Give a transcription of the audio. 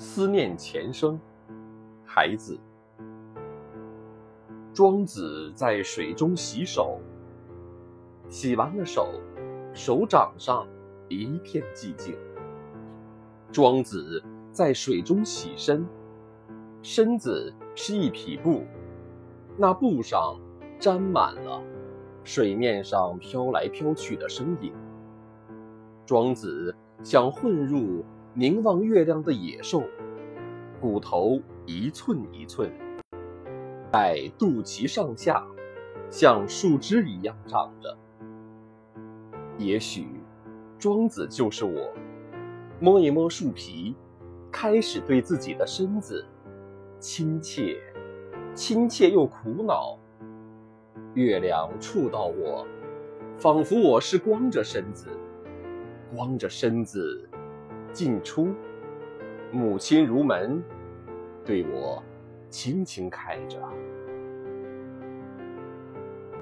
思念前生，孩子。庄子在水中洗手，洗完了手，手掌上一片寂静。庄子在水中洗身，身子是一匹布，那布上沾满了水面上飘来飘去的身影。庄子想混入。凝望月亮的野兽，骨头一寸一寸，在肚脐上下，像树枝一样长着。也许，庄子就是我。摸一摸树皮，开始对自己的身子亲切，亲切又苦恼。月亮触到我，仿佛我是光着身子，光着身子。进出，母亲如门，对我轻轻开着。